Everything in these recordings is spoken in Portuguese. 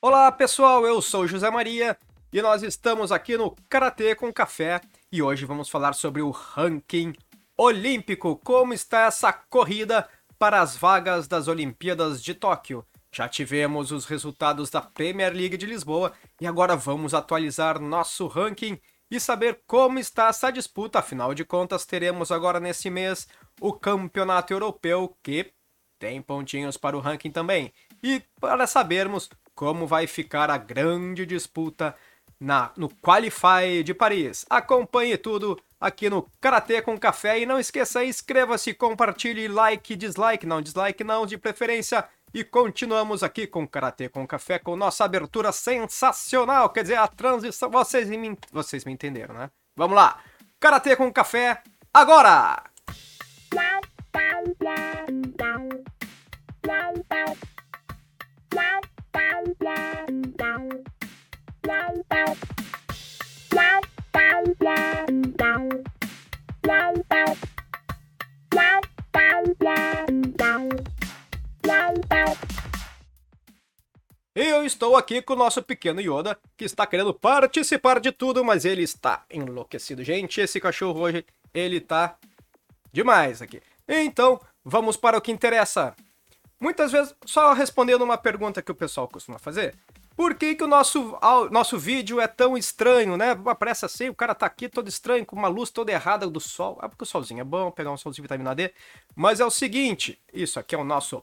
Olá pessoal, eu sou José Maria e nós estamos aqui no Karatê com Café e hoje vamos falar sobre o ranking olímpico, como está essa corrida para as vagas das Olimpíadas de Tóquio. Já tivemos os resultados da Premier League de Lisboa e agora vamos atualizar nosso ranking e saber como está essa disputa. Afinal de contas, teremos agora nesse mês o Campeonato Europeu que tem pontinhos para o ranking também. E para sabermos como vai ficar a grande disputa na, no Qualify de Paris. Acompanhe tudo aqui no Karatê com Café e não esqueça, inscreva-se, compartilhe, like, dislike, não dislike não, de preferência. E continuamos aqui com Karatê com Café com nossa abertura sensacional, quer dizer, a transição, vocês me, vocês me entenderam, né? Vamos lá, Karatê com Café, agora! Eu estou aqui com o nosso pequeno Yoda, que está querendo participar de tudo, mas ele está enlouquecido. Gente, esse cachorro hoje, ele tá demais aqui. Então, vamos para o que interessa. Muitas vezes, só respondendo uma pergunta que o pessoal costuma fazer. Por que, que o nosso, nosso vídeo é tão estranho, né? Aparece assim, o cara tá aqui todo estranho, com uma luz toda errada do sol. Ah, porque o solzinho é bom, pegar um solzinho de vitamina D. Mas é o seguinte, isso aqui é o nosso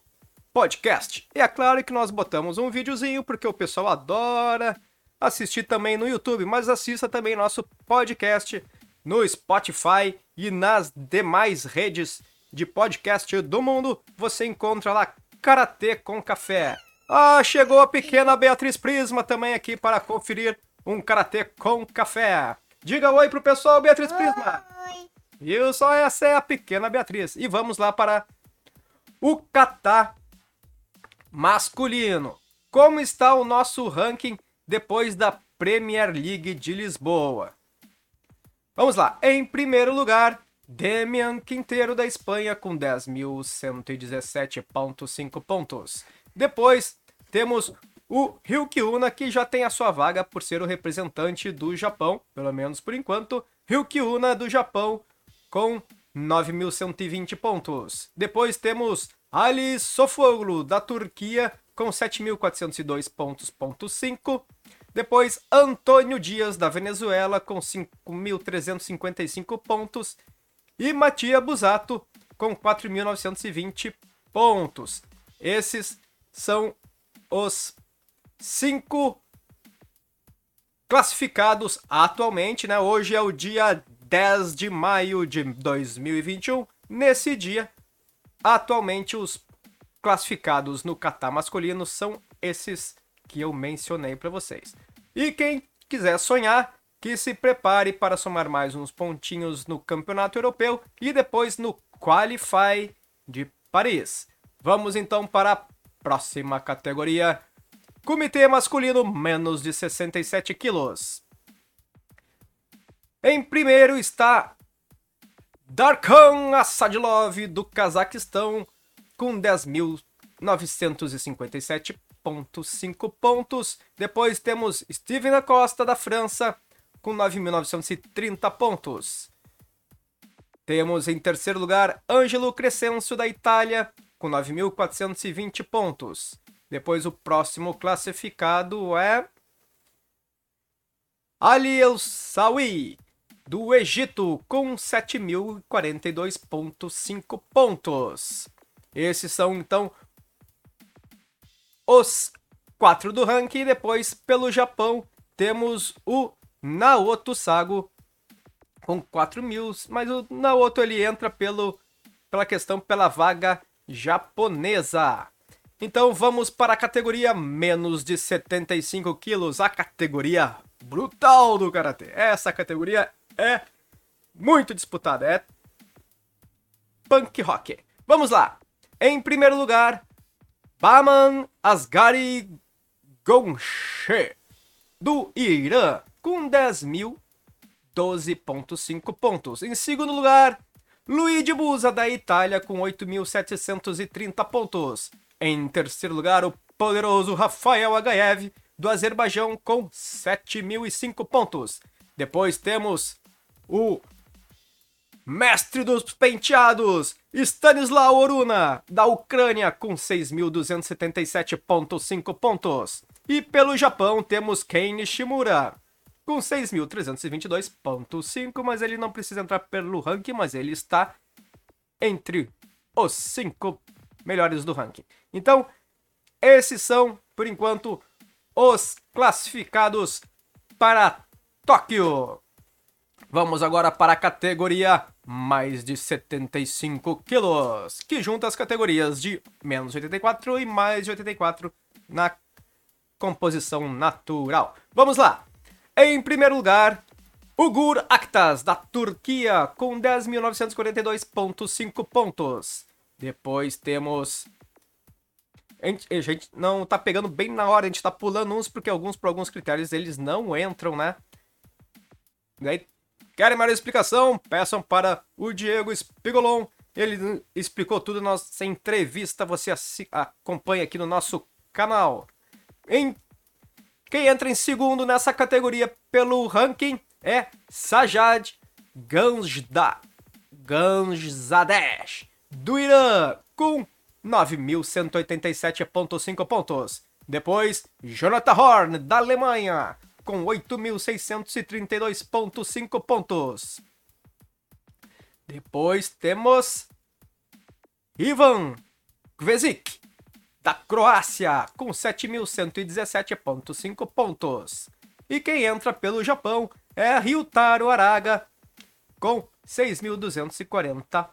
podcast. E é claro que nós botamos um videozinho, porque o pessoal adora assistir também no YouTube, mas assista também nosso podcast no Spotify e nas demais redes de podcast do mundo. Você encontra lá Karatê com Café. Ah, chegou a pequena Beatriz Prisma também aqui para conferir um Karatê com Café. Diga oi pro pessoal, Beatriz Prisma. Oi. E só essa é a pequena Beatriz. E vamos lá para o Catar masculino. Como está o nosso ranking depois da Premier League de Lisboa? Vamos lá. Em primeiro lugar, Demian Quinteiro da Espanha com 10.117.5 pontos. Depois temos o Ryukyuna, que já tem a sua vaga por ser o representante do Japão, pelo menos por enquanto. Ryukyuna do Japão com 9.120 pontos. Depois temos Ali Sofoglu da Turquia com 7.402 pontos, ponto 5. Depois Antônio Dias da Venezuela com 5.355 pontos. E Matia Busato com 4.920 pontos. Esses são os cinco classificados atualmente, né? Hoje é o dia 10 de maio de 2021. Nesse dia, atualmente os classificados no Catar masculino são esses que eu mencionei para vocês. E quem quiser sonhar, que se prepare para somar mais uns pontinhos no Campeonato Europeu e depois no Qualify de Paris. Vamos então para a Próxima categoria: Comitê masculino menos de 67 quilos. Em primeiro está Darkhan Assadilov do Cazaquistão com 10.957,5 pontos. Depois temos Steven Acosta da França com 9.930 pontos. Temos em terceiro lugar Ângelo Crescencio da Itália com 9.420 pontos. Depois o próximo classificado é Ali El Sawi, do Egito, com 7.042.5 pontos. Esses são então os quatro do ranking. E depois, pelo Japão, temos o Naoto Sago com 4 mil, mas o Naoto ele entra pelo, pela questão pela vaga japonesa. Então vamos para a categoria menos de 75 quilos, a categoria brutal do karatê. Essa categoria é muito disputada, é punk rock. Vamos lá. Em primeiro lugar, Baman Asgari Gonshe do Irã com 10.012.5 pontos. Em segundo lugar, Luigi Busa, da Itália, com 8.730 pontos. Em terceiro lugar, o poderoso Rafael Agaev, do Azerbaijão com 7.005 pontos. Depois temos o mestre dos penteados, Stanislau Oruna, da Ucrânia, com 6.277.5 pontos. E pelo Japão temos Ken Nishimura, com 6.322.5, mas ele não precisa entrar pelo ranking, mas ele está entre os 5 melhores do ranking. Então, esses são, por enquanto, os classificados para Tóquio. Vamos agora para a categoria mais de 75 quilos, que junta as categorias de menos 84 e mais de 84 na composição natural. Vamos lá! Em primeiro lugar, Ugur Aktas, da Turquia, com 10.942.5 pontos. Depois temos a gente, a gente, não tá pegando bem na hora, a gente tá pulando uns porque alguns, por alguns critérios, eles não entram, né? Querem mais explicação? Peçam para o Diego Spigolon. Ele explicou tudo na nossa entrevista. Você acompanha aqui no nosso canal. Em... Quem entra em segundo nessa categoria pelo ranking é Sajad Ganjda. Ganjzadesh, do Irã, com 9.187.5 pontos. Depois, Jonathan Horn, da Alemanha, com 8.632.5 pontos. Depois temos Ivan Kvezik, da Croácia, com 7.117.5 pontos. E quem entra pelo Japão é Ryutaro Araga, com 6.240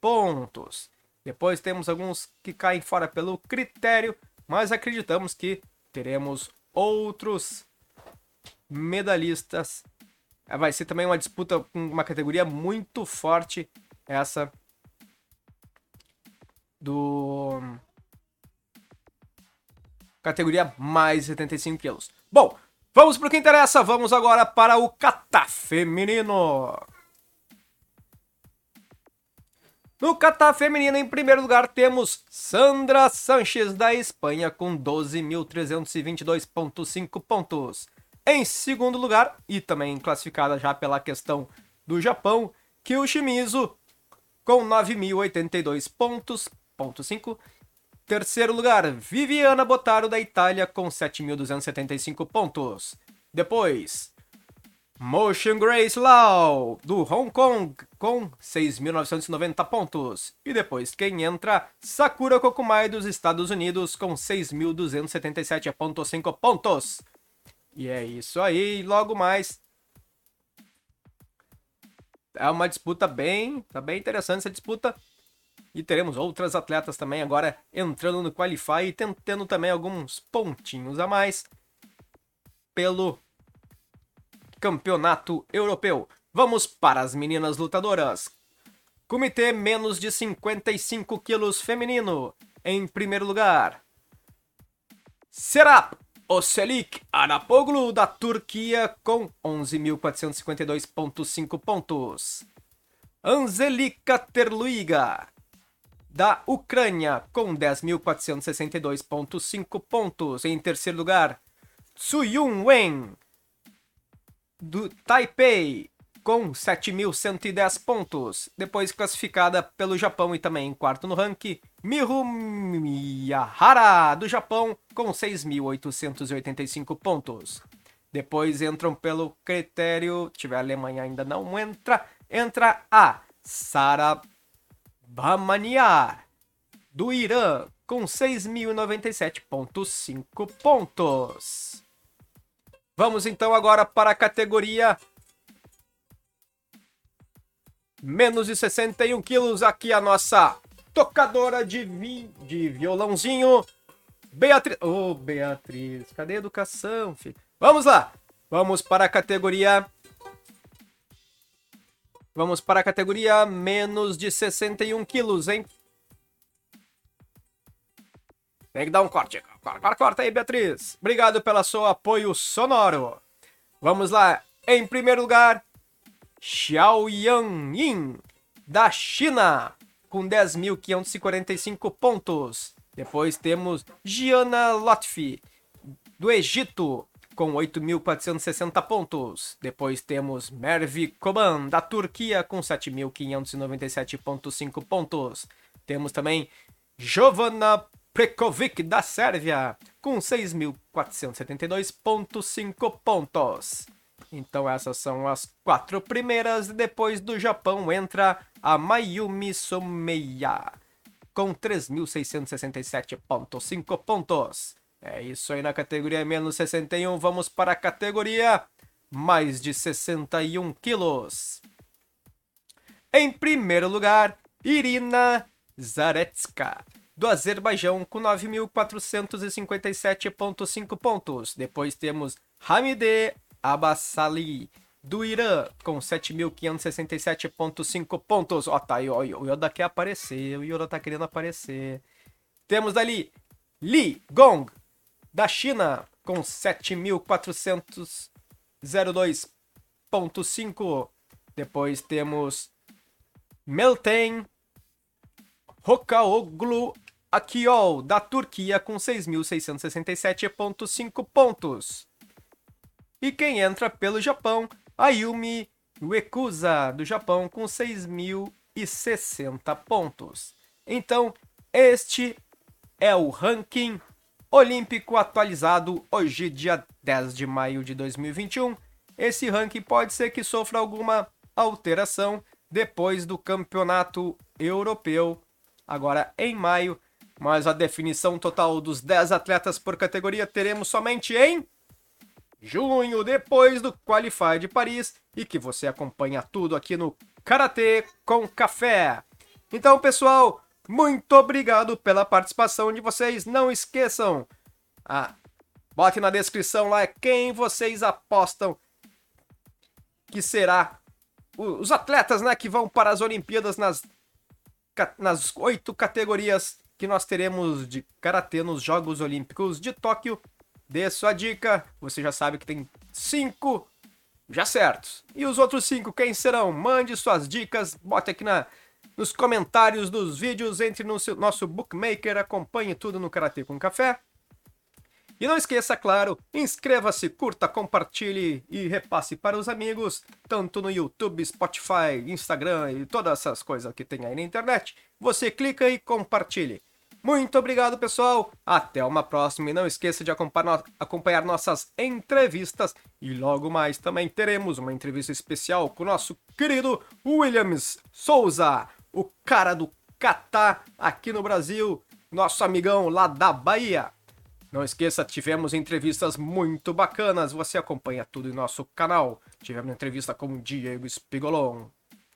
pontos. Depois temos alguns que caem fora pelo critério, mas acreditamos que teremos outros medalhistas. É, vai ser também uma disputa com uma categoria muito forte, essa do categoria mais 75 quilos. Bom, vamos para o que interessa. Vamos agora para o kata feminino. No kata feminino, em primeiro lugar, temos Sandra Sanches, da Espanha, com 12.322.5 pontos. Em segundo lugar, e também classificada já pela questão do Japão, Kyushimizu com 9.082 pontos, ponto 5. Terceiro lugar, Viviana Botaro da Itália com 7.275 pontos. Depois, Motion Grace Lau do Hong Kong com 6.990 pontos. E depois quem entra, Sakura Kokumai dos Estados Unidos com 6.277.5 pontos. E é isso aí, logo mais. É uma disputa bem, tá bem interessante essa disputa. E teremos outras atletas também agora entrando no Qualify e tentando também alguns pontinhos a mais pelo Campeonato Europeu. Vamos para as meninas lutadoras. Comitê menos de 55 quilos feminino. Em primeiro lugar, Serap Oselik Arapoglu da Turquia com 11.452.5 pontos. Anzelika Terluiga da Ucrânia com 10.462.5 pontos. Em terceiro lugar, Tsuyun Wen do Taipei com 7.110 pontos. Depois classificada pelo Japão e também em quarto no ranking, Mihu Miyahara, do Japão, com 6.885 pontos. Depois entram pelo critério, tiver a Alemanha ainda não entra, entra a Sara Bamaniar, do Irã, com 6.097.5 pontos. Vamos então agora para a categoria menos de 61 quilos. Aqui a nossa tocadora de, vi... de violãozinho, Beatriz. Ô, oh, Beatriz, cadê a educação, filho? Vamos lá! Vamos para a categoria. Vamos para a categoria menos de 61 quilos, hein? Tem que dar um corte. Corta, corta, aí, Beatriz. Obrigado pelo seu apoio sonoro. Vamos lá. Em primeiro lugar, Xiaoyan Yin, da China, com 10.545 pontos. Depois temos Gianna Lotfi, do Egito, com 8.460 pontos. Depois temos Mervi Koban, da Turquia, com 7.597,5 pontos. Temos também Jovana Prekovic, da Sérvia, com 6.472,5 pontos. Então essas são as quatro primeiras. Depois do Japão entra a Mayumi Someya, com 3.667,5 pontos. É isso aí na categoria menos 61. Vamos para a categoria mais de 61 quilos. Em primeiro lugar, Irina Zaretska, do Azerbaijão, com 9.457,5 pontos. Depois temos Hamide Abassali, do Irã, com 7.567,5 pontos. Ó, tá o Yoda quer aparecer, o Yoda tá querendo aparecer. Temos dali Li Gong, da China, com 7.402,5. Depois temos Meltem Hokaoglu Akiol, da Turquia, com 6.667,5 pontos. E quem entra pelo Japão, Ayumi Uekusa, do Japão, com 6.060 pontos. Então, este é o ranking olímpico atualizado hoje, dia 10 de maio de 2021. Esse ranking pode ser que sofra alguma alteração depois do campeonato europeu, agora em maio. Mas a definição total dos 10 atletas por categoria teremos somente em junho, depois do Qualify de Paris, e que você acompanha tudo aqui no Karatê com Café. Então, pessoal, muito obrigado pela participação de vocês. Não esqueçam, ah, bote na descrição lá quem vocês apostam que será os atletas né, que vão para as Olimpíadas nas, nas oito categorias que nós teremos de karatê nos Jogos Olímpicos de Tóquio. Dê sua dica, você já sabe que tem cinco já certos. E os outros cinco, quem serão? Mande suas dicas, bote aqui na, nos comentários dos vídeos, entre no nosso bookmaker, acompanhe tudo no Karatê com Café. E não esqueça, claro, inscreva-se, curta, compartilhe e repasse para os amigos, tanto no YouTube, Spotify, Instagram e todas essas coisas que tem aí na internet. Você clica e compartilhe. Muito obrigado, pessoal. Até uma próxima e não esqueça de acompanhar nossas entrevistas. E logo mais também teremos uma entrevista especial com o nosso querido Williams Souza, o cara do Catar aqui no Brasil, nosso amigão lá da Bahia. Não esqueça, tivemos entrevistas muito bacanas, você acompanha tudo em nosso canal. Tivemos entrevista com o Diego Spigolon,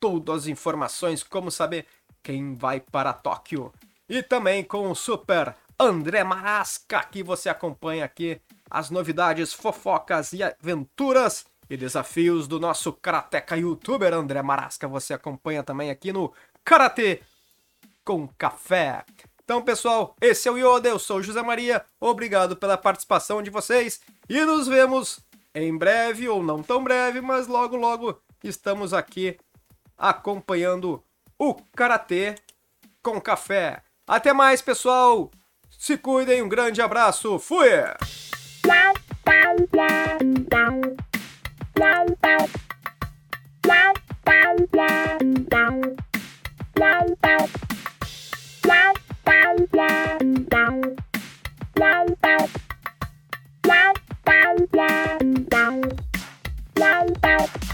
todas as informações como saber quem vai para Tóquio. E também com o super André Marasca, que você acompanha aqui as novidades, fofocas e aventuras e desafios do nosso karateca youtuber André Marasca. Você acompanha também aqui no Karatê com Café. Então, pessoal, esse é o Yoda, eu sou José Maria, obrigado pela participação de vocês e nos vemos em breve, ou não tão breve, mas logo logo estamos aqui acompanhando o Karatê com Café. Até mais, pessoal! Se cuidem, um grande abraço, fui! Bye.